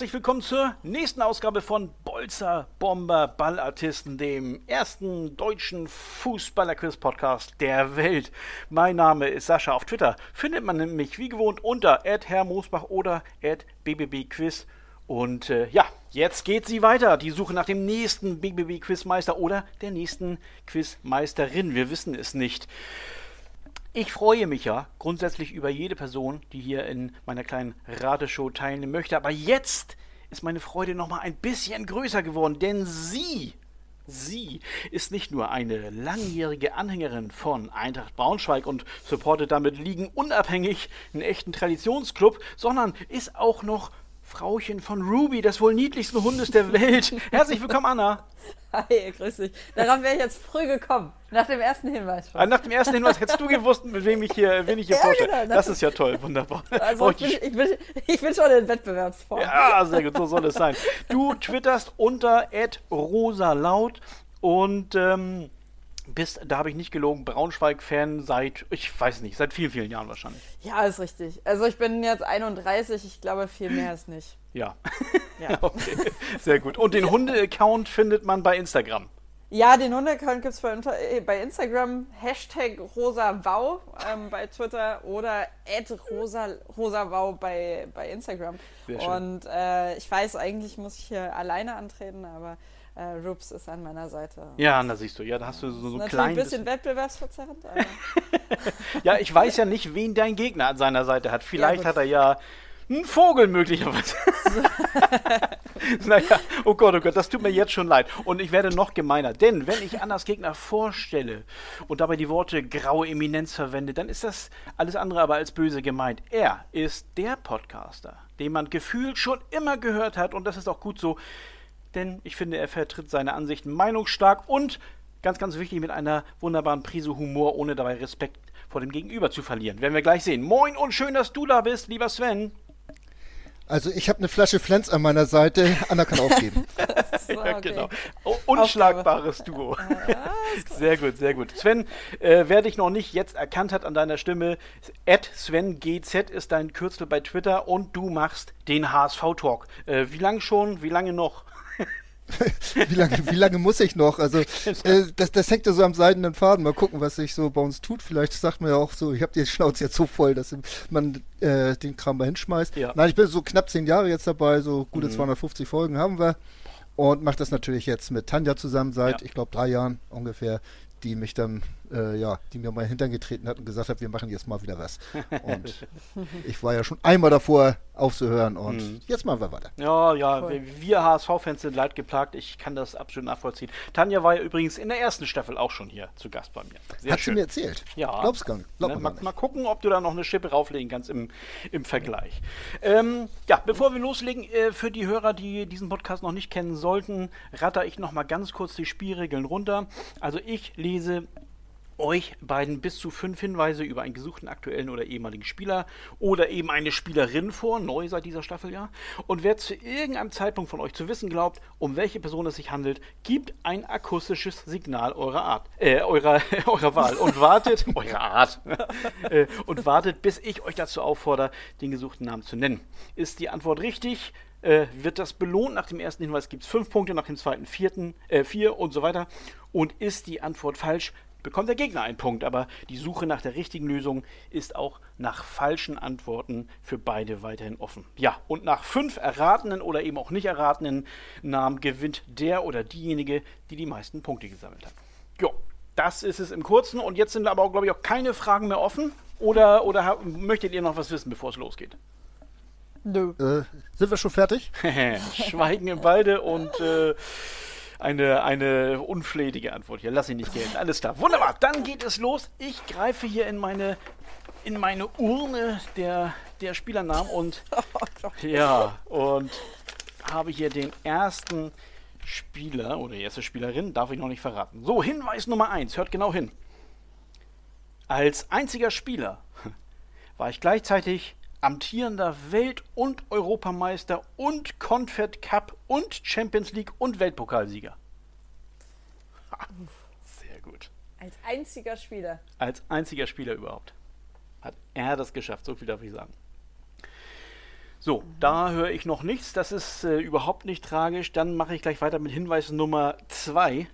herzlich willkommen zur nächsten Ausgabe von Bolzer Bomber Ballartisten, dem ersten deutschen Fußballer-Quiz-Podcast der Welt. Mein Name ist Sascha. Auf Twitter findet man mich wie gewohnt unter @herrmoosbach oder @bbbquiz. Und äh, ja, jetzt geht sie weiter. Die Suche nach dem nächsten BBB-Quizmeister oder der nächsten Quizmeisterin. Wir wissen es nicht. Ich freue mich ja grundsätzlich über jede Person, die hier in meiner kleinen Rateshow teilnehmen möchte. Aber jetzt ist meine Freude nochmal ein bisschen größer geworden, denn sie, sie ist nicht nur eine langjährige Anhängerin von Eintracht Braunschweig und supportet damit Ligen unabhängig einen echten Traditionsclub, sondern ist auch noch Frauchen von Ruby, des wohl niedlichsten Hundes der Welt. Herzlich willkommen, Anna. Hi, grüß dich. Darauf wäre ich jetzt früh gekommen. Nach dem ersten Hinweis schon. Ah, nach dem ersten Hinweis hättest du gewusst, mit wem ich hier, wen ich hier ja, vorstelle. Genau, das ist ja toll, wunderbar. Also ich bin, ich, bin, ich bin, schon in Wettbewerbsform. Ja, sehr gut, so soll es sein. Du twitterst unter rosalaut und ähm, bist, da habe ich nicht gelogen, Braunschweig-Fan seit, ich weiß nicht, seit vielen, vielen Jahren wahrscheinlich. Ja, ist richtig. Also ich bin jetzt 31, ich glaube, viel mehr ist nicht. Ja. ja. okay, sehr gut. Und den Hunde-Account findet man bei Instagram. Ja, den Hunde-Account gibt es bei, äh, bei, Instagram, Hashtag rosawau ähm, bei Twitter oder rosa, rosawau bei, bei Instagram. Und äh, ich weiß, eigentlich muss ich hier alleine antreten, aber äh, Rups ist an meiner Seite. Ja, da siehst du, ja, da hast du so, so klein. ein bisschen wettbewerbsverzerrend. ja, ich weiß ja nicht, wen dein Gegner an seiner Seite hat. Vielleicht ja, hat er ja einen Vogel möglicherweise. naja, oh Gott, oh Gott, das tut mir jetzt schon leid. Und ich werde noch gemeiner. Denn wenn ich Annas Gegner vorstelle und dabei die Worte graue Eminenz verwende, dann ist das alles andere aber als böse gemeint. Er ist der Podcaster, den man gefühlt schon immer gehört hat. Und das ist auch gut so denn ich finde, er vertritt seine Ansichten meinungsstark und ganz, ganz wichtig mit einer wunderbaren Prise Humor, ohne dabei Respekt vor dem Gegenüber zu verlieren. Werden wir gleich sehen. Moin und schön, dass du da bist, lieber Sven. Also ich habe eine Flasche Flens an meiner Seite, Anna kann aufgeben. so, okay. ja, genau. Oh, unschlagbares Duo. Ah, sehr gut, sehr gut. Sven, äh, wer dich noch nicht jetzt erkannt hat an deiner Stimme, SvenGZ ist dein Kürzel bei Twitter und du machst den HSV-Talk. Äh, wie lange schon, wie lange noch? wie, lange, wie lange muss ich noch? Also äh, das, das hängt ja so am seidenen Faden. Mal gucken, was sich so bei uns tut. Vielleicht sagt man ja auch so, ich habe die Schnauze jetzt so voll, dass man äh, den Kram mal hinschmeißt. Ja. Nein, ich bin so knapp zehn Jahre jetzt dabei, so gute mhm. 250 Folgen haben wir. Und mache das natürlich jetzt mit Tanja zusammen seit, ja. ich glaube, drei Jahren ungefähr, die mich dann äh, ja, die mir mal Hintern getreten hat und gesagt hat, wir machen jetzt mal wieder was. Und ich war ja schon einmal davor aufzuhören und mhm. jetzt machen wir weiter. Ja, ja, Voll. wir HSV-Fans sind leid geplagt. Ich kann das absolut nachvollziehen. Tanja war ja übrigens in der ersten Staffel auch schon hier zu Gast bei mir. Sehr hat schön. sie mir erzählt? Ja. Glaub's gar nicht. Glaub ne, mal, mal, gucken, ob du da noch eine Schippe rauflegen kannst im, im Vergleich. Ähm, ja, bevor wir loslegen, äh, für die Hörer, die diesen Podcast noch nicht kennen sollten, ratter ich noch mal ganz kurz die Spielregeln runter. Also ich lese euch beiden bis zu fünf Hinweise über einen gesuchten aktuellen oder ehemaligen Spieler oder eben eine Spielerin vor, neu seit dieser Staffel ja. Und wer zu irgendeinem Zeitpunkt von euch zu wissen glaubt, um welche Person es sich handelt, gibt ein akustisches Signal eurer Art, äh, eurer, eurer Wahl und wartet, eurer Art, äh, und wartet, bis ich euch dazu auffordere, den gesuchten Namen zu nennen. Ist die Antwort richtig? Äh, wird das belohnt. Nach dem ersten Hinweis gibt es fünf Punkte, nach dem zweiten vierten, äh, vier und so weiter. Und ist die Antwort falsch, bekommt der Gegner einen Punkt, aber die Suche nach der richtigen Lösung ist auch nach falschen Antworten für beide weiterhin offen. Ja, und nach fünf erratenen oder eben auch nicht erratenen Namen gewinnt der oder diejenige, die die meisten Punkte gesammelt hat. Jo, das ist es im Kurzen und jetzt sind aber auch, glaube ich, auch keine Fragen mehr offen. Oder, oder möchtet ihr noch was wissen, bevor es losgeht? Nö. Äh, sind wir schon fertig? Schweigen im Walde und äh, eine, eine unflätige Antwort hier. Lass ihn nicht gelten. Alles klar. Wunderbar. Dann geht es los. Ich greife hier in meine, in meine Urne der, der Spielernamen und ja, und habe hier den ersten Spieler oder die erste Spielerin, darf ich noch nicht verraten. So, Hinweis Nummer 1, hört genau hin. Als einziger Spieler war ich gleichzeitig amtierender Welt- und Europameister und Confed Cup und Champions League und Weltpokalsieger. Sehr gut. Als einziger Spieler. Als einziger Spieler überhaupt. Hat er das geschafft, so viel darf ich sagen. So, mhm. da höre ich noch nichts. Das ist äh, überhaupt nicht tragisch. Dann mache ich gleich weiter mit Hinweis Nummer 2.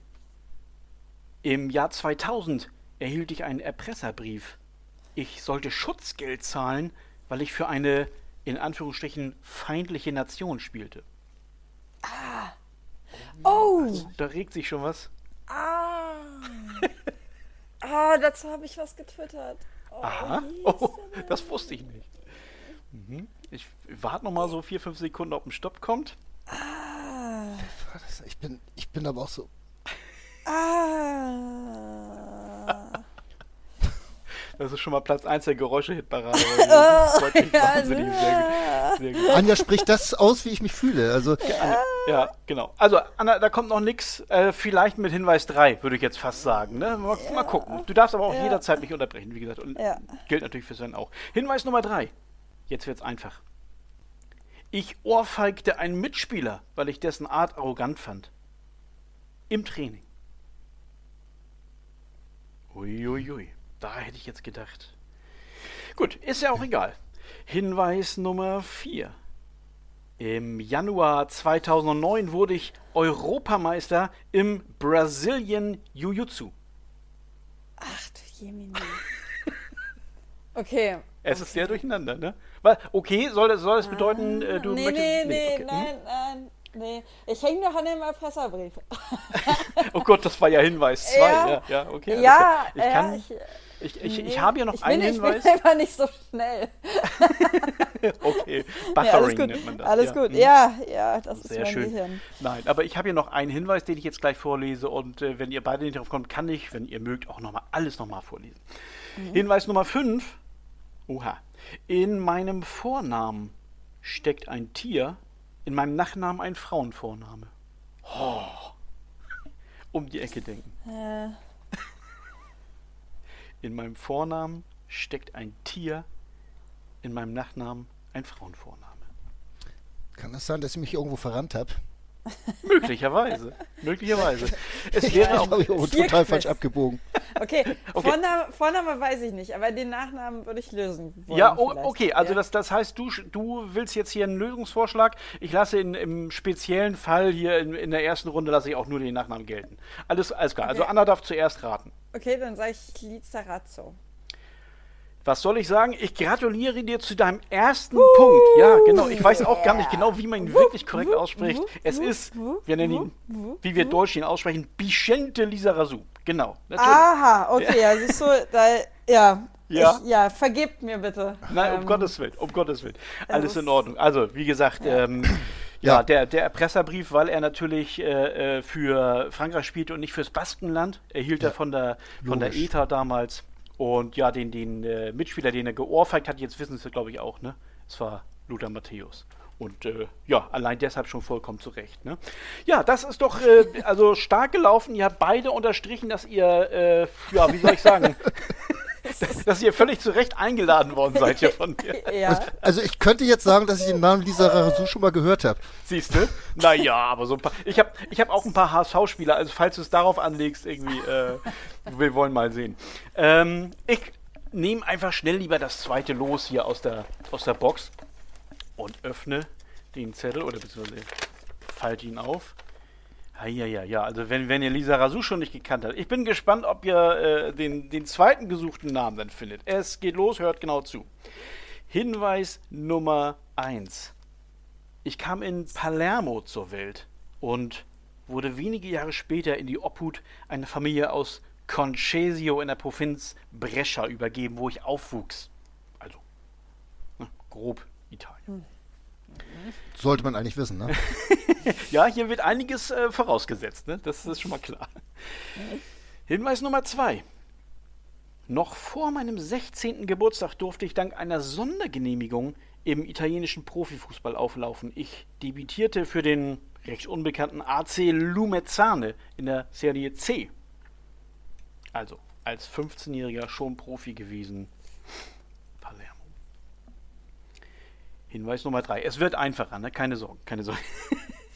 Im Jahr 2000 erhielt ich einen Erpresserbrief. Ich sollte Schutzgeld zahlen, weil ich für eine in Anführungsstrichen feindliche Nation spielte. Ah. Oh! Also, da regt sich schon was. Ah! ah, dazu habe ich was getwittert. Oh, Aha. Oh, das wusste ich nicht. Mhm. Ich warte noch mal so vier, fünf Sekunden, ob ein Stopp kommt. Ah. Ich bin, ich bin aber auch so. Das ist schon mal Platz 1 der Geräusche-Hitparade. oh, ja, sehr, sehr Anja spricht das aus, wie ich mich fühle. Also, ja, ja genau. Also, Anna, da kommt noch nichts. Äh, vielleicht mit Hinweis 3, würde ich jetzt fast sagen. Ne? Mal, ja. mal, gucken. Du darfst aber auch jederzeit mich unterbrechen, wie gesagt. Und gilt natürlich für Sven auch. Hinweis Nummer 3. Jetzt wird's einfach. Ich ohrfeigte einen Mitspieler, weil ich dessen Art arrogant fand. Im Training. Uiuiui. Ui, ui. Da hätte ich jetzt gedacht. Gut, ist ja auch egal. Hinweis Nummer 4. Im Januar 2009 wurde ich Europameister im Brazilian Jiu-Jitsu. Ach du Jemini. Okay. Es ist sehr durcheinander, ne? Okay, soll das, soll das bedeuten, äh, du nee, möchtest... Nee, nee, okay. nein, hm? nein, nee. Ich hänge doch an dem Erpresserbrief. oh Gott, das war ja Hinweis 2. Ja, ja, ja, okay. Ja, ich kann... Ja, ich, ich, ich, ich habe ja noch einen bin, Hinweis. Ich bin einfach nicht so schnell. okay, Buffering ja, nennt man das. Alles ja. gut, ja, ja, das Sehr ist schön. Gehirn. Nein, aber ich habe hier noch einen Hinweis, den ich jetzt gleich vorlese und äh, wenn ihr beide nicht drauf kommt, kann ich, wenn ihr mögt, auch nochmal alles nochmal vorlesen. Mhm. Hinweis Nummer 5. Oha. In meinem Vornamen steckt ein Tier, in meinem Nachnamen ein Frauenvorname. Oh. Um die Ecke denken. Äh. In meinem Vornamen steckt ein Tier, in meinem Nachnamen ein Frauenvorname. Kann das sein, dass ich mich irgendwo verrannt habe? Möglicherweise. Möglicherweise. Es wäre auch ich total falsch abgebogen. Okay, okay. Vorname, Vorname, weiß ich nicht, aber den Nachnamen würde ich lösen. Wollen ja, oh, okay, also ja. Das, das heißt, du, du willst jetzt hier einen Lösungsvorschlag. Ich lasse in, im speziellen Fall hier in, in der ersten Runde lasse ich auch nur den Nachnamen gelten. Alles, alles klar. Also okay. Also Anna darf zuerst raten. Okay, dann sage ich Lizarazzo. Was soll ich sagen? Ich gratuliere dir zu deinem ersten uh, Punkt. Ja, genau. Ich weiß auch gar nicht genau, wie man ihn wirklich korrekt ausspricht. Es ist, wir nennen ihn, wie wir Deutsch ihn aussprechen, Bichente Lizarazu. Genau. Natürlich. Aha, okay, ja, siehst du, da, ja. Ja. Ich, ja, vergebt mir bitte. Nein, um ähm, Gottes Willen, um Gottes Willen. Alles in Ordnung. Also, wie gesagt, ja. Ähm, ja, der, der Erpresserbrief, weil er natürlich äh, äh, für Frankreich spielte und nicht fürs Baskenland, erhielt ja. er von der, von der ETA damals. Und ja, den, den äh, Mitspieler, den er geohrfeigt hat, jetzt wissen Sie, glaube ich, auch, ne? Es war Lothar Matthäus. Und äh, ja, allein deshalb schon vollkommen zurecht. Ne? Ja, das ist doch äh, also stark gelaufen. Ihr habt beide unterstrichen, dass ihr, äh, ja, wie soll ich sagen, dass, dass, ihr völlig zu Recht eingeladen worden seid hier von mir. Ja. Also ich könnte jetzt sagen, dass ich den Namen Lisa Rarasu schon mal gehört habe. Siehst du? Naja, aber so ein paar. Ich habe ich hab auch ein paar HSV-Spieler, also falls du es darauf anlegst, irgendwie, äh, wir wollen mal sehen. Ähm, ich nehme einfach schnell lieber das zweite Los hier aus der, aus der Box und öffne den Zettel oder beziehungsweise falte ihn auf. Ja, ja, ja, also wenn, wenn ihr Lisa Rasu schon nicht gekannt habt. Ich bin gespannt, ob ihr äh, den, den zweiten gesuchten Namen dann findet. Es geht los, hört genau zu. Hinweis Nummer 1. Ich kam in Palermo zur Welt und wurde wenige Jahre später in die Obhut einer Familie aus Concesio in der Provinz Brescia übergeben, wo ich aufwuchs. Also, ne, grob Italien. Hm. Sollte man eigentlich wissen, ne? ja, hier wird einiges äh, vorausgesetzt, ne? Das ist schon mal klar. Hinweis Nummer zwei. Noch vor meinem 16. Geburtstag durfte ich dank einer Sondergenehmigung im italienischen Profifußball auflaufen. Ich debütierte für den recht unbekannten AC Lumezzane in der Serie C. Also als 15-Jähriger schon Profi gewesen. Hinweis Nummer drei. Es wird einfacher, ne? keine Sorgen, keine Sorgen.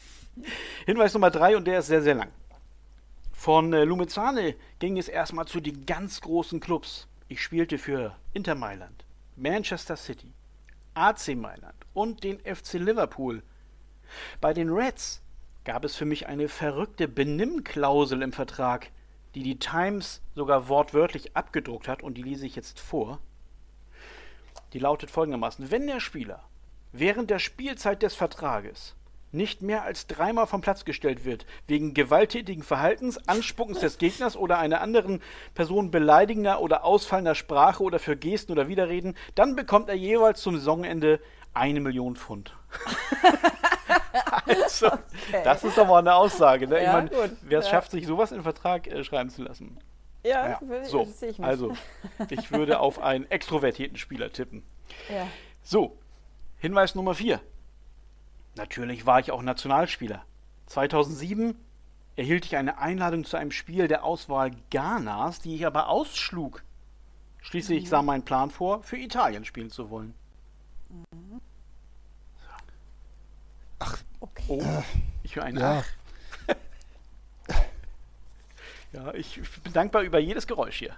Hinweis Nummer drei und der ist sehr, sehr lang. Von äh, Lumezzane ging es erstmal zu den ganz großen Clubs. Ich spielte für Inter Mailand, Manchester City, AC Mailand und den FC Liverpool. Bei den Reds gab es für mich eine verrückte Benimmklausel im Vertrag, die die Times sogar wortwörtlich abgedruckt hat und die lese ich jetzt vor. Die lautet folgendermaßen: Wenn der Spieler während der Spielzeit des Vertrages nicht mehr als dreimal vom Platz gestellt wird, wegen gewalttätigen Verhaltens, Anspuckens des Gegners oder einer anderen Person beleidigender oder ausfallender Sprache oder für Gesten oder Widerreden, dann bekommt er jeweils zum Saisonende eine Million Pfund. also, okay. das ist doch mal eine Aussage. Ne? Ja, ich mein, wer es ja. schafft, sich sowas in den Vertrag äh, schreiben zu lassen. Ja, ja. Würde, so, ich also ich würde auf einen extrovertierten Spieler tippen. Ja. So, Hinweis Nummer 4. Natürlich war ich auch Nationalspieler. 2007 erhielt ich eine Einladung zu einem Spiel der Auswahl Ghanas, die ich aber ausschlug. Schließlich mhm. sah mein Plan vor, für Italien spielen zu wollen. Mhm. Ach, okay. Oh, äh, ich höre einen ja. Ach. ja, ich bin dankbar über jedes Geräusch hier.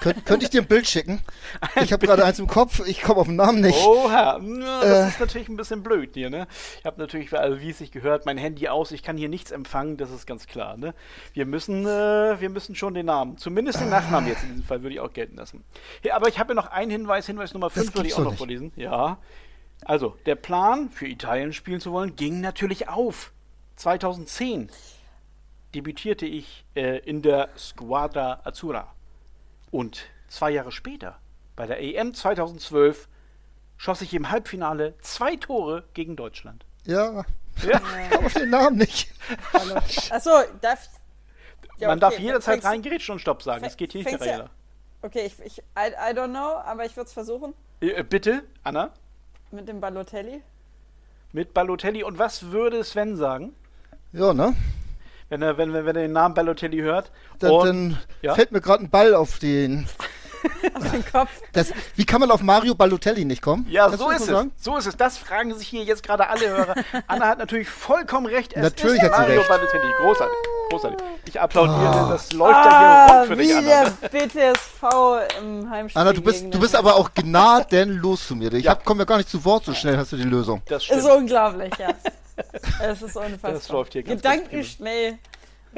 Könnt, könnte ich dir ein Bild schicken? Ich habe gerade eins im Kopf, ich komme auf den Namen nicht. Oha, das äh. ist natürlich ein bisschen blöd hier, ne? Ich habe natürlich, also wie es sich gehört, mein Handy aus, ich kann hier nichts empfangen, das ist ganz klar, ne? Wir müssen, äh, wir müssen schon den Namen, zumindest den Nachnamen jetzt in diesem Fall würde ich auch gelten lassen. Ja, aber ich habe ja noch einen Hinweis, Hinweis Nummer 5 würde ich auch noch nicht. vorlesen. Ja. Also, der Plan, für Italien spielen zu wollen, ging natürlich auf. 2010 debütierte ich äh, in der Squadra Azzurra. Und zwei Jahre später, bei der EM 2012, schoss ich im Halbfinale zwei Tore gegen Deutschland. Ja, ja. ich komme auf den Namen nicht. Achso, darf ja, Man okay. darf jederzeit reingerätschen und Stopp sagen. Es geht hier nicht ja, Okay, ich, ich I, I, don't know, aber ich würde es versuchen. Äh, bitte, Anna? Mit dem Balotelli? Mit Balotelli. Und was würde Sven sagen? Ja, ne? Wenn er, wenn, wenn er den Namen Balotelli hört. Dann, und, dann ja? fällt mir gerade ein Ball auf den, auf den Kopf. Das, wie kann man auf Mario Balotelli nicht kommen? Ja, so ist es. So ist es. Das fragen sich hier jetzt gerade alle Hörer. Anna hat natürlich vollkommen recht. Es natürlich hat sie Mario recht. Balotelli. Großartig. Großartig. Ich applaudiere, oh. das läuft ah, ja hier rund für wie dich, Anna. der BTSV im Heimspiel. Anna, du bist, du bist aber auch gnadenlos zu mir. Ich ja. komme ja gar nicht zu Wort, so schnell hast du die Lösung. Das stimmt. Ist unglaublich, ja. Es ist unfassbar. Das läuft hier ganz Gedankenschnell.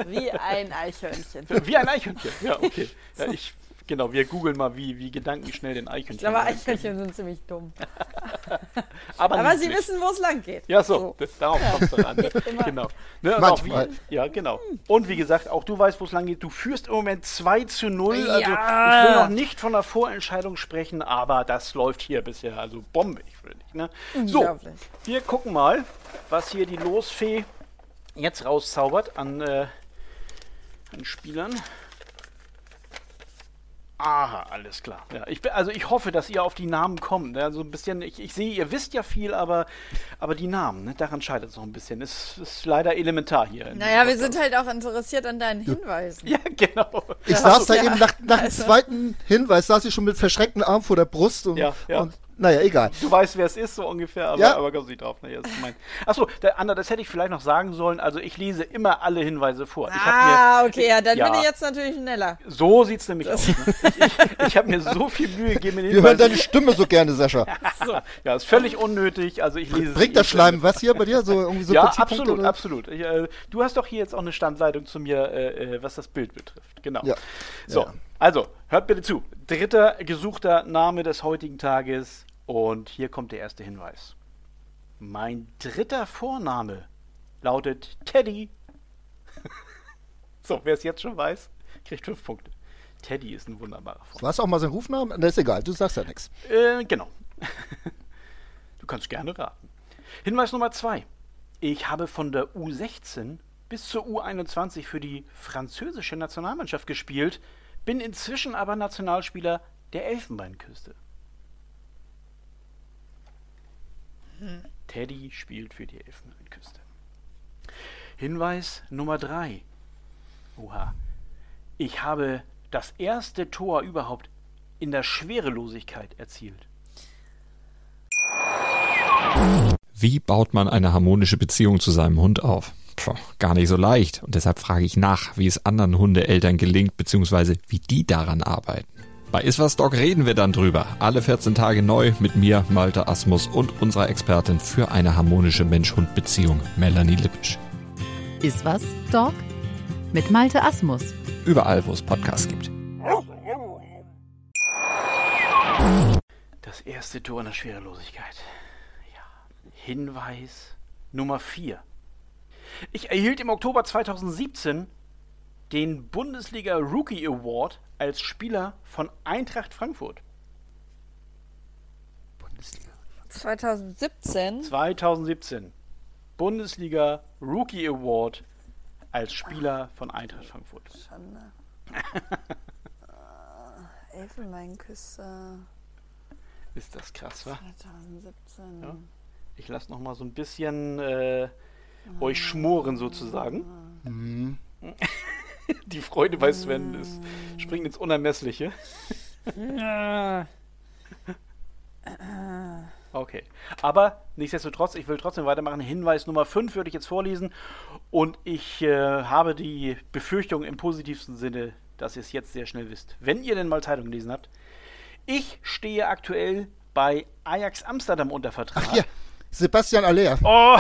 Wie ein Eichhörnchen. Wie ein Eichhörnchen, ja, okay. Ja, ich, genau, wir googeln mal, wie, wie gedankenschnell den Eichhörnchen. Ich glaube, Eichhörnchen sind ziemlich dumm. Aber, Aber sie wissen, wo es lang geht. Ja, so, so. darauf kommt es dann an. Ne? genau. Ne, Manchmal. Wie, ja, genau. Und wie gesagt, auch du weißt, wo es lang geht. Du führst im Moment 2 zu 0. Ja. Also ich will noch nicht von der Vorentscheidung sprechen, aber das läuft hier bisher also bombig für dich. Ne? So, wir gucken mal, was hier die Losfee jetzt rauszaubert an äh, an Spielern. Aha, alles klar. Ja, ich, also ich hoffe, dass ihr auf die Namen kommt. Also ein bisschen, ich, ich sehe, ihr wisst ja viel, aber, aber die Namen, ne, daran scheitert es noch ein bisschen. Das ist leider elementar hier. Naja, wir sind halt auch interessiert an deinen Hinweisen. Ja, genau. Ich saß da ja. eben nach, nach also. dem zweiten Hinweis, saß ich schon mit verschreckten Arm vor der Brust und, ja, ja. und naja, egal. Du weißt, wer es ist, so ungefähr, aber, ja. aber kommst nicht drauf. Naja. Achso, Anna, das hätte ich vielleicht noch sagen sollen. Also, ich lese immer alle Hinweise vor. ah, mir, okay, ja, dann ja, bin ich jetzt natürlich schneller. So sieht es nämlich aus. Ne? Ich, ich, habe mir so viel Mühe gegeben. Wir hören deine Stimme so gerne, Sascha. so. Ja, ist völlig unnötig. Also, ich lese Bringt das Schleim was hier bei dir? So, irgendwie so ja, absolut, oder? absolut. Ich, äh, du hast doch hier jetzt auch eine Standleitung zu mir, äh, äh was das Bild betrifft. Genau. Ja. So, ja. Also, hört bitte zu. Dritter gesuchter Name des heutigen Tages und hier kommt der erste Hinweis. Mein dritter Vorname lautet Teddy. so, wer es jetzt schon weiß, kriegt fünf Punkte. Teddy ist ein wunderbarer Vorname. War es auch mal sein Rufname? Das ist egal, du sagst ja nichts. Äh, genau. du kannst gerne raten. Hinweis Nummer zwei. Ich habe von der U16 bis zur U21 für die französische Nationalmannschaft gespielt, bin inzwischen aber Nationalspieler der Elfenbeinküste. Teddy spielt für die Elfenbeinküste. Hinweis Nummer 3. Oha. Ich habe das erste Tor überhaupt in der Schwerelosigkeit erzielt. Wie baut man eine harmonische Beziehung zu seinem Hund auf? Puh, gar nicht so leicht. Und deshalb frage ich nach, wie es anderen Hundeeltern gelingt, beziehungsweise wie die daran arbeiten. Bei Iswas Dog reden wir dann drüber. Alle 14 Tage neu mit mir, Malte Asmus und unserer Expertin für eine harmonische Mensch-Hund-Beziehung, Melanie Lippisch. Iswas Dog? Mit Malte Asmus. Überall, wo es Podcasts gibt. Das erste Tor in der Schwerelosigkeit. Ja. Hinweis Nummer 4. Ich erhielt im Oktober 2017 den Bundesliga Rookie Award als Spieler von Eintracht Frankfurt. Bundesliga. 2017? 2017. Bundesliga Rookie Award als Spieler von Eintracht Frankfurt. Schande. uh, Elfenbeinküste. Ist das krass, wa? 2017. Ja. Ich lasse noch mal so ein bisschen äh, euch schmoren sozusagen. Mhm. Die Freude bei Sven ist, springt ins Unermessliche. Okay. Aber nichtsdestotrotz, ich will trotzdem weitermachen. Hinweis Nummer 5 würde ich jetzt vorlesen. Und ich äh, habe die Befürchtung im positivsten Sinne, dass ihr es jetzt sehr schnell wisst. Wenn ihr denn mal Zeitung gelesen habt. Ich stehe aktuell bei Ajax Amsterdam unter Vertrag. Ach, ja. Sebastian Aller. Oh,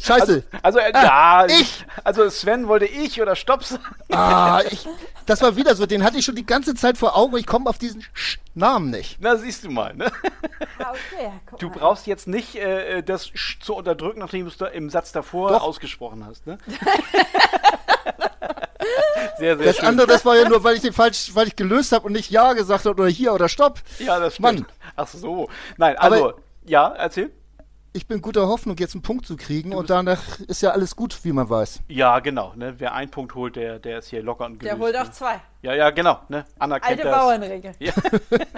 scheiße. Also, also äh, ah, ja, ich. Also Sven wollte ich oder Stopp sagen. Ah, ich, das war wieder so. Den hatte ich schon die ganze Zeit vor Augen. Ich komme auf diesen Sch Namen nicht. Na, siehst du mal. Ne? Ah, okay, du mal. brauchst jetzt nicht äh, das Sch zu unterdrücken, nachdem du es da im Satz davor Doch. ausgesprochen hast. Ne? sehr, sehr das schön. andere, das war ja nur, weil ich den falsch, weil ich gelöst habe und nicht Ja gesagt habe oder hier oder Stopp. Ja, das stimmt. Mann. Ach so. Nein, also, Aber ja, erzähl ich bin guter Hoffnung, jetzt einen Punkt zu kriegen und danach ist ja alles gut, wie man weiß. Ja, genau. Ne? Wer einen Punkt holt, der, der ist hier locker und gelöst. Der holt auch ne? zwei. Ja, ja, genau. Ne? Anna Alte das. Bauernregel. Ja.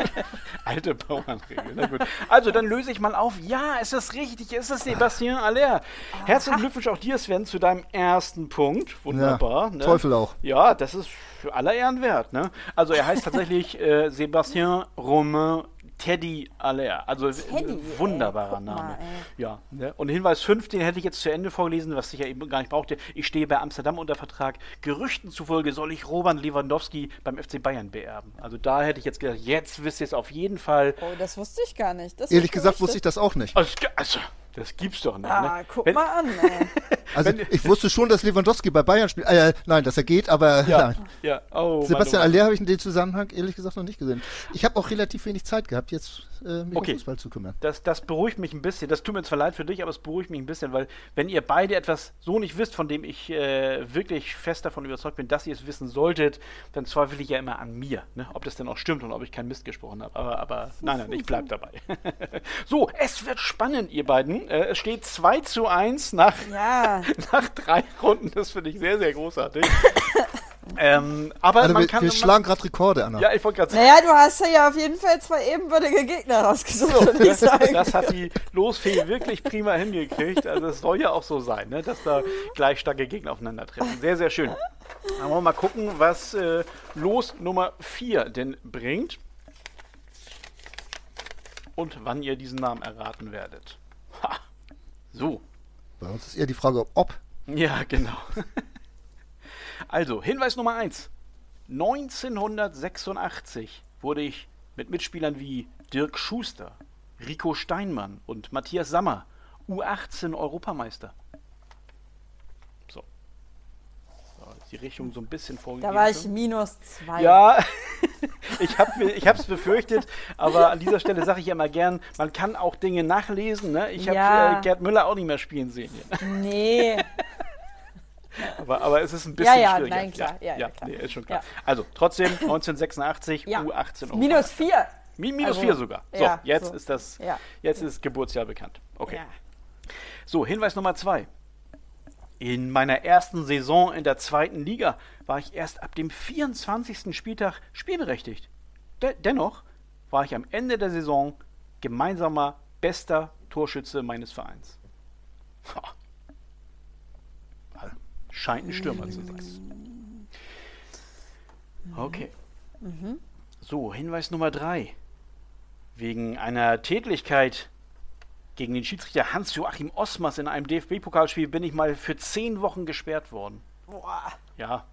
Alte Bauernregel. Na gut. Also, dann löse ich mal auf. Ja, es ist richtig. Es ist Sebastien Aller. Herzlichen Glückwunsch auch dir, Sven, zu deinem ersten Punkt. Wunderbar. Ja, ne? Teufel auch. Ja, das ist für aller Ehren wert. Ne? Also, er heißt tatsächlich äh, Sebastien Romain Teddy Aller. Also Teddy, wunderbarer ey, Name. Mal, ja. Ne? Und Hinweis 5, den hätte ich jetzt zu Ende vorgelesen, was ich ja eben gar nicht brauchte. Ich stehe bei Amsterdam unter Vertrag. Gerüchten zufolge soll ich Robert Lewandowski beim FC Bayern beerben. Also da hätte ich jetzt gedacht, jetzt wisst ihr es auf jeden Fall. Oh, das wusste ich gar nicht. Das Ehrlich gesagt wusste ich das auch nicht. Also, also das gibt's doch nicht. Ah, ne? guck Wenn, mal an. Ey. Also ich wusste schon, dass Lewandowski bei Bayern spielt. Äh, nein, dass er geht, aber ja, nein. ja. Oh, Sebastian Aller habe ich in dem Zusammenhang ehrlich gesagt noch nicht gesehen. Ich habe auch relativ wenig Zeit gehabt, jetzt äh, mich okay. um Fußball zu kümmern. Das, das beruhigt mich ein bisschen. Das tut mir zwar leid für dich, aber es beruhigt mich ein bisschen, weil wenn ihr beide etwas so nicht wisst, von dem ich äh, wirklich fest davon überzeugt bin, dass ihr es wissen solltet, dann zweifle ich ja immer an mir, ne? ob das denn auch stimmt und ob ich keinen Mist gesprochen habe. Aber, aber nein, nein, ich bleib dabei. so, es wird spannend, ihr beiden. Äh, es steht 2 zu 1 nach, ja. nach drei Runden. Das finde ich sehr, sehr großartig. Ähm, aber also man wir, kann. Wir schlagen gerade Rekorde, Anna. Ja, ich wollte gerade sagen. Naja, du hast ja auf jeden Fall zwei ebenbürtige Gegner rausgesucht, so, würde ich sagen. Das hat die Losfee wirklich prima hingekriegt. Also, es soll ja auch so sein, ne, dass da gleich starke Gegner aufeinandertreffen. Sehr, sehr schön. Dann wollen wir mal gucken, was äh, Los Nummer 4 denn bringt. Und wann ihr diesen Namen erraten werdet. Ha. So. Bei uns ist eher die Frage, ob. Ja, genau. Also, Hinweis Nummer 1. 1986 wurde ich mit Mitspielern wie Dirk Schuster, Rico Steinmann und Matthias Sammer U18 Europameister. So. so die Richtung so ein bisschen vorgegeben. Da war ich minus zwei. Ja, ich habe es befürchtet, aber an dieser Stelle sage ich ja immer gern, man kann auch Dinge nachlesen. Ne? Ich habe ja. äh, Gerd Müller auch nicht mehr spielen sehen. Nee. aber, aber es ist ein bisschen ja, ja, schwieriger. Nein, klar. Ja, ja, klar. Nee, ist schon klar. Also trotzdem 1986 U18 Euro. Minus 4. minus 4 also, sogar. So, jetzt so. ist das jetzt ist Geburtsjahr bekannt. Okay. So, Hinweis Nummer 2. In meiner ersten Saison in der zweiten Liga war ich erst ab dem 24. Spieltag spielberechtigt. De dennoch war ich am Ende der Saison gemeinsamer bester Torschütze meines Vereins. Scheint ein Stürmer zu sein. Okay. Mhm. So, Hinweis Nummer drei. Wegen einer Tätlichkeit gegen den Schiedsrichter Hans-Joachim Osmers in einem DFB-Pokalspiel bin ich mal für zehn Wochen gesperrt worden. Boah. Ja,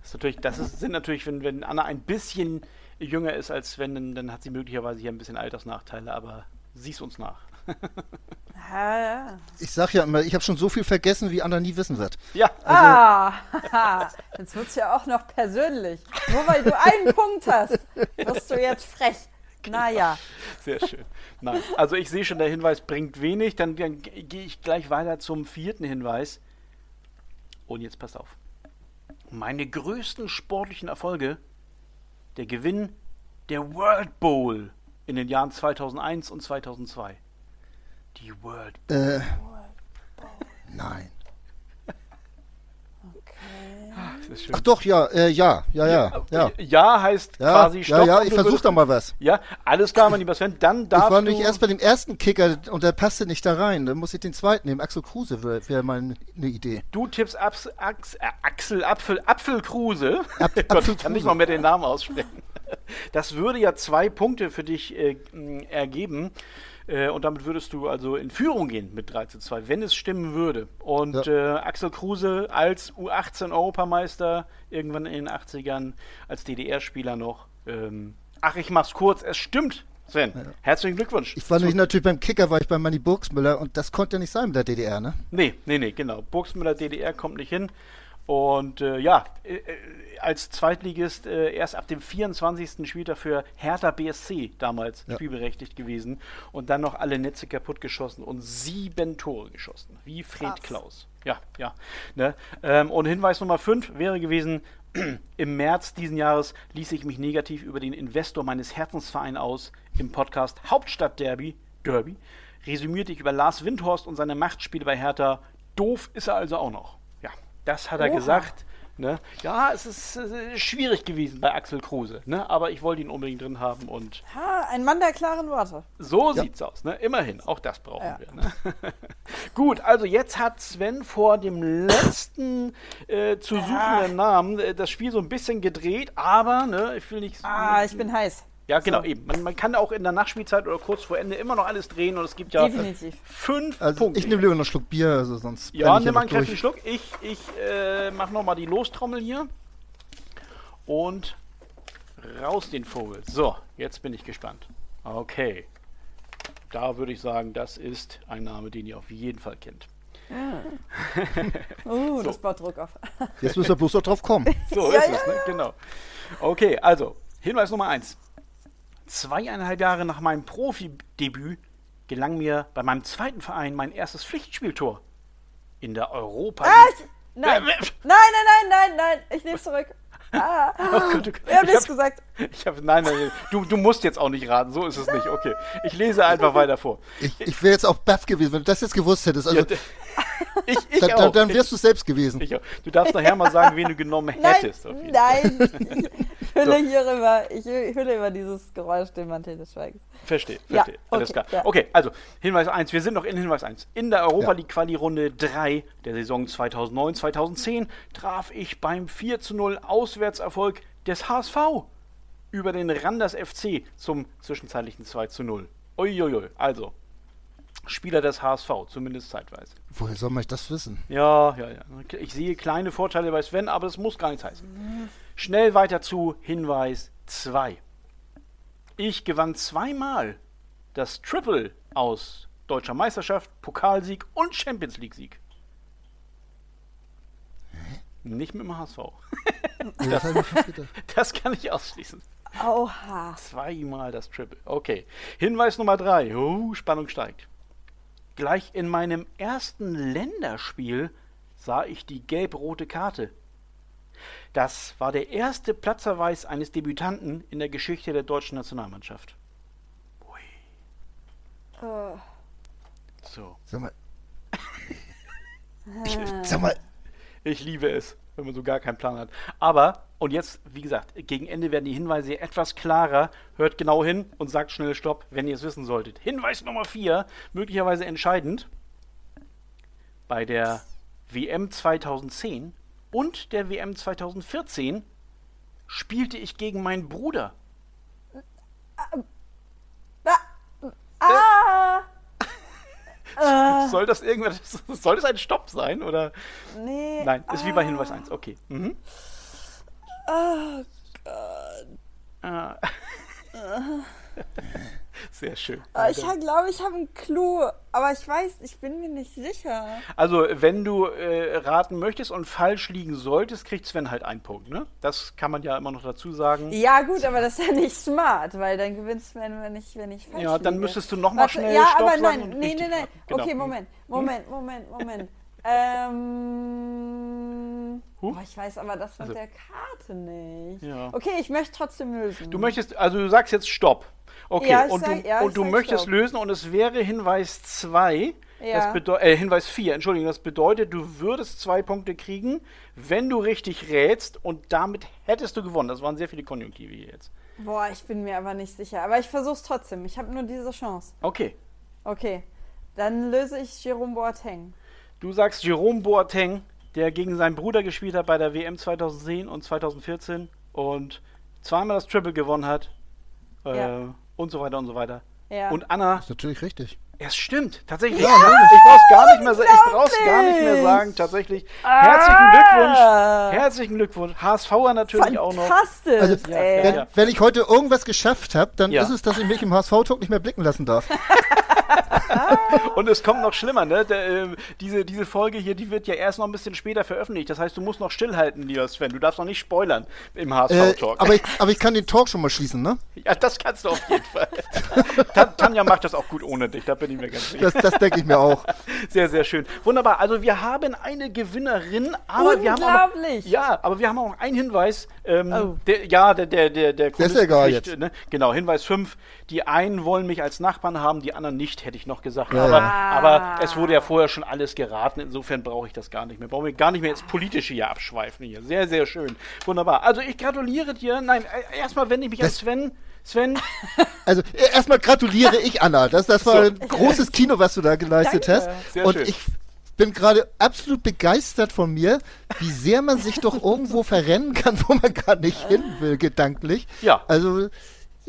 Das, ist natürlich, das ist, sind natürlich, wenn, wenn Anna ein bisschen jünger ist als Sven, dann, dann hat sie möglicherweise hier ein bisschen Altersnachteile, aber sieh's uns nach. ja, ja. Ich sag ja immer, ich habe schon so viel vergessen, wie Anna nie wissen wird. Ja. Also, ah, jetzt wird's ja auch noch persönlich. Nur weil du einen Punkt hast, wirst du jetzt frech. Genau. Naja. Sehr schön. Nein, also ich sehe schon, der Hinweis bringt wenig. Dann, dann gehe ich gleich weiter zum vierten Hinweis. Und jetzt passt auf. Meine größten sportlichen Erfolge, der Gewinn der World Bowl in den Jahren 2001 und 2002. Die World Bowl. Äh, nein. Ach doch, ja, äh, ja, ja, ja, ja. Ja heißt ja, quasi Stopp. Ja, ja, ich versuche da mal was. Ja, alles klar, mein lieber Sven, dann darfst Ich war nämlich erst bei dem ersten Kicker und der passte nicht da rein. Dann muss ich den zweiten nehmen. Axel Kruse wäre wär mal eine Idee. Du tippst Ax, Ax, äh, Axel Apfel, Apfel Kruse. Ab, Gott, ich kann nicht mal mehr den Namen aussprechen. Das würde ja zwei Punkte für dich äh, ergeben. Äh, und damit würdest du also in Führung gehen mit 3 zu 2, wenn es stimmen würde. Und ja. äh, Axel Kruse als U18-Europameister irgendwann in den 80ern, als DDR-Spieler noch. Ähm, ach, ich mach's kurz, es stimmt. Sven, ja. herzlichen Glückwunsch. Ich war nämlich natürlich beim Kicker, war ich bei Manny Burgsmüller und das konnte ja nicht sein mit der DDR, ne? Nee, nee, nee, genau. Burgsmüller DDR kommt nicht hin. Und äh, ja, äh, äh, als Zweitligist äh, erst ab dem 24. Spieltag für Hertha BSC damals ja. spielberechtigt gewesen und dann noch alle Netze kaputt geschossen und sieben Tore geschossen, wie Fred Krass. Klaus. Ja, ja. Ne? Ähm, und Hinweis Nummer 5 wäre gewesen, im März diesen Jahres ließ ich mich negativ über den Investor meines Herzensvereins aus im Podcast Hauptstadt Derby, Derby, resümierte ich über Lars Windhorst und seine Machtspiele bei Hertha. Doof ist er also auch noch. Das hat er Oha. gesagt. Ne? Ja, es ist äh, schwierig gewesen bei Axel Kruse, ne? aber ich wollte ihn unbedingt drin haben und. Ha, ein Mann der klaren Worte. So ja. sieht's aus, ne? Immerhin, auch das brauchen ja. wir. Ne? Gut, also jetzt hat Sven vor dem letzten äh, zu suchenden Namen äh, das Spiel so ein bisschen gedreht, aber ne, ich will nicht. Ah, ich bin heiß. Ja, genau, so. eben. Man, man, kann auch in der Nachspielzeit oder kurz vor Ende immer noch alles drehen und es gibt ja Definitiv. fünf also Punkte. Ich nehme lieber noch einen Schluck Bier, also sonst. Ja, nimm mal einen kräftigen Schluck. Ich, ich äh, mache nochmal die Lostrommel hier. Und raus den Vogel. So, jetzt bin ich gespannt. Okay. Da würde ich sagen, das ist ein Name, den ihr auf jeden Fall kennt. Ah. uh, so. das baut Druck auf. Jetzt müssen wir bloß noch drauf kommen. So ja, ist ja, es, ne? Genau. Okay, also, Hinweis Nummer eins. Zweieinhalb Jahre nach meinem Profidebüt gelang mir bei meinem zweiten Verein mein erstes Pflichtspieltor in der Europa. Ah, nein. nein, nein, nein, nein, nein, ich nehme zurück. Ah, oh Gott, du, wir haben nichts gesagt. Ich habe, nein, nein, du, du musst jetzt auch nicht raten, so ist es nicht. Okay, ich lese einfach weiter vor. Ich, ich wäre jetzt auch baff gewesen, wenn du das jetzt gewusst hättest. Also, ja, ich, ich dann, auch. dann wärst du selbst gewesen. Ich Du darfst nachher mal sagen, wen du genommen hättest. Nein, nein. ich hülle so. hier immer, ich hülle immer dieses Geräusch den Mantel des Schweigens. Verstehe, verstehe. Ja, Alles klar. Ja. Okay, also Hinweis 1, wir sind noch in Hinweis 1. In der Europa League Quali Runde 3 der Saison 2009-2010 traf ich beim 4 zu 0 Auswärtserfolg des HSV über den Randers FC zum zwischenzeitlichen 2 zu 0. Uiuiui, also Spieler des HSV, zumindest zeitweise. Woher soll man das wissen? Ja, ja, ja. Ich sehe kleine Vorteile bei Sven, aber es muss gar nichts heißen. Schnell weiter zu Hinweis 2. Ich gewann zweimal das Triple aus deutscher Meisterschaft, Pokalsieg und Champions League Sieg. Nicht mit dem HSV. das, das kann ich ausschließen. Oha. Zweimal das Triple. Okay. Hinweis Nummer 3. Uh, Spannung steigt. Gleich in meinem ersten Länderspiel sah ich die gelb-rote Karte. Das war der erste Platzverweis eines Debütanten in der Geschichte der deutschen Nationalmannschaft. Ui. Uh. So. Sag mal. ich, sag mal. Ich liebe es, wenn man so gar keinen Plan hat. Aber, und jetzt, wie gesagt, gegen Ende werden die Hinweise etwas klarer. Hört genau hin und sagt schnell Stopp, wenn ihr es wissen solltet. Hinweis Nummer 4, möglicherweise entscheidend. Bei der WM 2010 und der WM 2014 spielte ich gegen meinen Bruder. Ah. Äh. Soll das irgendwas. Soll das ein Stopp sein? Oder? Nee. Nein, ist ah. wie bei Hinweis 1. Okay. Mhm. Oh Gott. Ah. Sehr schön. Ah, ich glaube, ich habe einen Clou, aber ich weiß, ich bin mir nicht sicher. Also, wenn du äh, raten möchtest und falsch liegen solltest, kriegt Sven halt einen Punkt, ne? Das kann man ja immer noch dazu sagen. Ja, gut, aber das ist ja nicht smart, weil dann gewinnt Sven, wenn ich, wenn ich falsch Ja, dann liege. müsstest du nochmal schnell Ja, Stopp aber nein, nee, nee, nein. Genau. Okay, Moment, Moment, Moment, Moment. ähm. Huh? Oh, ich weiß aber das mit Also- der Karte nicht. Ja. Okay, ich möchte trotzdem lösen. Du möchtest, also du sagst jetzt Stopp. Okay, Ja, und, sag- du, ja, und du möchtest Stopp. lösen und es wäre Hinweis 2. Ja. Äh, Hinweis 4, Entschuldigung, das bedeutet, du würdest zwei Punkte kriegen, wenn du richtig rätst und damit hättest du gewonnen. Das waren sehr viele Konjunktive hier jetzt. Boah, ich bin mir aber nicht sicher. Aber ich versuch's trotzdem. Ich habe nur diese Chance. Okay, Okay, dann löse ich Jerome Boateng. du sagst Jerome Boateng, der gegen seinen Bruder gespielt hat bei der WM 2010 und 2014 und zweimal das Triple gewonnen hat äh, Ja. Und so weiter und so weiter. Ja. Und Anna, Das ist natürlich richtig. Es stimmt, tatsächlich. Ja, ich brauch's gar nicht mehr, ich brauch's gar nicht mehr sagen, tatsächlich. Herzlichen Glückwunsch. Ah. Herzlichen Glückwunsch. HSVer natürlich auch noch. Fantastisch. Also, ey. wenn, ja. wenn ich heute irgendwas geschafft habe, dann Ja. ist es, dass ich mich im HSV-Talk nicht mehr blicken lassen darf. Und es kommt noch schlimmer, ne? Der, äh, diese, diese Folge hier, die wird ja erst noch ein bisschen später veröffentlicht. Das heißt, du musst noch stillhalten, lieber Sven. Du darfst noch nicht spoilern im Äh, HSV-Talk. aber, ich, aber ich kann den Talk schon mal schließen, ne? ja, das kannst du auf jeden Fall. Ta- Tanja macht das auch gut ohne dich, da bin ich mir ganz sicher. Das, das denke ich mir auch. Sehr, sehr schön. Wunderbar. Also wir haben eine Gewinnerin, aber wir haben auch noch, Unglaublich. ja, aber wir haben auch noch einen Hinweis. Ähm, Oh. der, ja, der, der, der, der Der ist ja egal Chronist- jetzt. Ne? Genau, Hinweis 5. Die einen wollen mich als Nachbarn haben, die anderen nicht, hätte ich noch gesagt. Ja, aber, ja. aber es wurde ja vorher schon alles geraten. Insofern brauche ich das gar nicht mehr. Brauche ich gar nicht mehr ins Politische hier abschweifen hier. Sehr, sehr schön. Wunderbar. Also ich gratuliere dir. Nein, äh, erstmal wende ich mich an Das- Sven. Sven, Also äh, erstmal gratuliere ich Anna. Das, das war So. ein großes Kino, was du da geleistet Danke. hast. Sehr Und schön. ich bin gerade absolut begeistert von mir, wie sehr man sich doch irgendwo verrennen kann, wo man gar nicht hin will, gedanklich. Ja. Also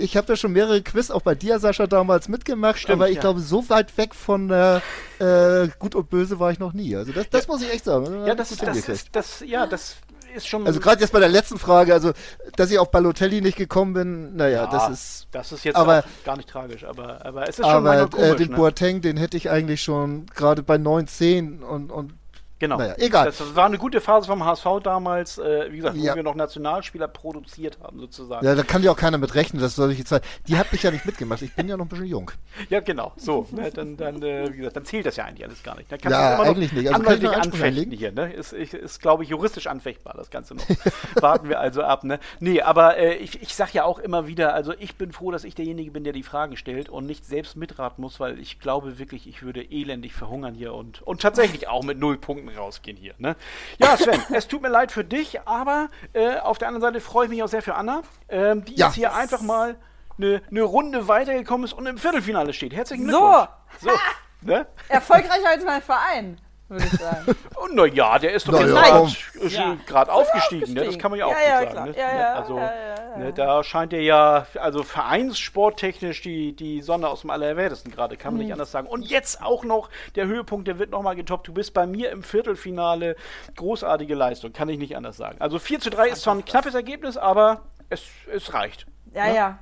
ich habe da schon mehrere Quiz auch bei dir, Sascha, damals mitgemacht, Stimmt, aber ich ja. glaube, so weit weg von äh, äh, Gut und Böse war ich noch nie. Also das, das muss ich echt sagen. ja, das, das, ist, das, ja, das ist schon. also gerade jetzt bei der letzten Frage, also dass ich auf Balotelli nicht gekommen bin, naja, das ist Das ist jetzt aber- gar nicht tragisch, aber, aber es ist schon Aber äh, den ne? Boateng, den hätte ich eigentlich schon gerade bei 9, 10 und, und Genau. Naja, egal. Das war eine gute Phase vom HSV damals, äh, wie gesagt, Ja. wo wir noch Nationalspieler produziert haben, sozusagen. ja, da kann ja auch keiner mit rechnen, dass solche Zeit. Die hat mich ja nicht mitgemacht. Ich bin ja noch ein bisschen jung. Ja, genau. So, ne, dann, dann, äh, wie gesagt, dann zählt das ja eigentlich alles gar nicht. Dann Ja, eigentlich nicht. Also kann ich anfechten hier, ne? Ist, ist, ist glaube ich, juristisch anfechtbar, das Ganze noch. Warten wir also ab, ne? Nee, aber äh, ich, ich sag ja auch immer wieder, also ich bin froh, dass ich derjenige bin, der die Fragen stellt und nicht selbst mitraten muss, weil ich glaube wirklich, ich würde elendig verhungern hier und, und tatsächlich auch mit null Punkten rausgehen hier, ne? Ja, Sven, es tut mir leid für dich, aber äh, auf der anderen Seite freue ich mich auch sehr für Anna, ähm, die Ja. jetzt hier einfach mal eine, eine Runde weitergekommen ist und im Viertelfinale steht. Herzlichen So. Glückwunsch. So. Ne? Erfolgreicher als mein Verein, würde ich sagen. Und na ja, der ist doch jetzt ja, gerade aufgestiegen, ne? Das kann man ja auch Ja, gut ja, sagen. klar. Ne? Ja, Ne? ja, also, ja, ja, ja. Ne, da scheint er ja, also vereinssporttechnisch die, die Sonne aus dem Allerwertesten gerade, kann man Mhm. nicht anders sagen. Und jetzt auch noch der Höhepunkt, der wird nochmal getoppt. Du bist bei mir im Viertelfinale. Großartige Leistung, kann ich nicht anders sagen. Also 4 zu 3 ist zwar ein knappes Ergebnis, aber es, es reicht. Ja, ja.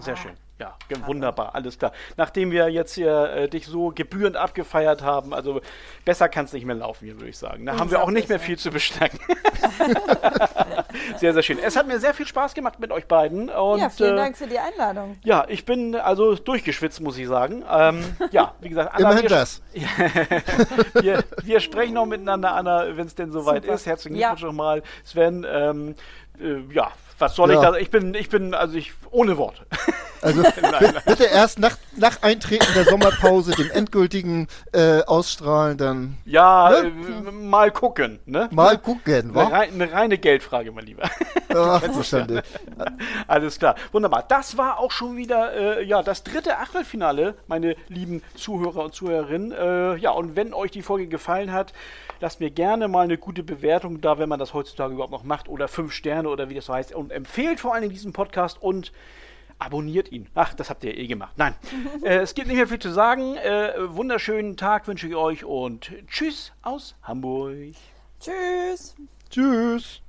Sehr schön. Ja, wunderbar, alles klar. Nachdem wir jetzt hier äh, dich so gebührend abgefeiert haben, also besser kann es nicht mehr laufen hier, würde ich sagen. Da haben wir auch nicht mehr viel zu bestärken. sehr, sehr schön. Es hat mir sehr viel Spaß gemacht mit euch beiden. Und, ja, vielen äh, Dank für die Einladung. Ja, ich bin also durchgeschwitzt, muss ich sagen. Ähm, ja, wie gesagt, Anna, Immerhin wir, das. wir, wir sprechen noch miteinander, Anna, wenn es denn soweit Super. ist. Herzlichen Ja. Glückwunsch nochmal, Sven. Ähm, äh, ja, was soll Ja. ich da? Ich bin, ich bin, also ich, ohne Worte. Also bi- bitte erst nach, nach Eintreten der Sommerpause den endgültigen äh, ausstrahlen, dann Ja, Ne? äh, mal gucken, ne? mal gucken, Eine, wa? rei eine reine Geldfrage, mein Lieber. Ach, verstanden. Alles klar. Wunderbar. Das war auch schon wieder äh, ja, das dritte Achtelfinale, meine lieben Zuhörer und Zuhörerinnen. Äh, ja, und wenn euch die Folge gefallen hat, lasst mir gerne mal eine gute Bewertung da, wenn man das heutzutage überhaupt noch macht. Oder fünf Sterne oder wie das so heißt. Und empfehlt vor allen Dingen diesen Podcast und abonniert ihn. Ach, das habt ihr eh gemacht. Nein, äh, es gibt nicht mehr viel zu sagen. Äh, wunderschönen Tag wünsche ich euch und tschüss aus Hamburg. Tschüss. Tschüss.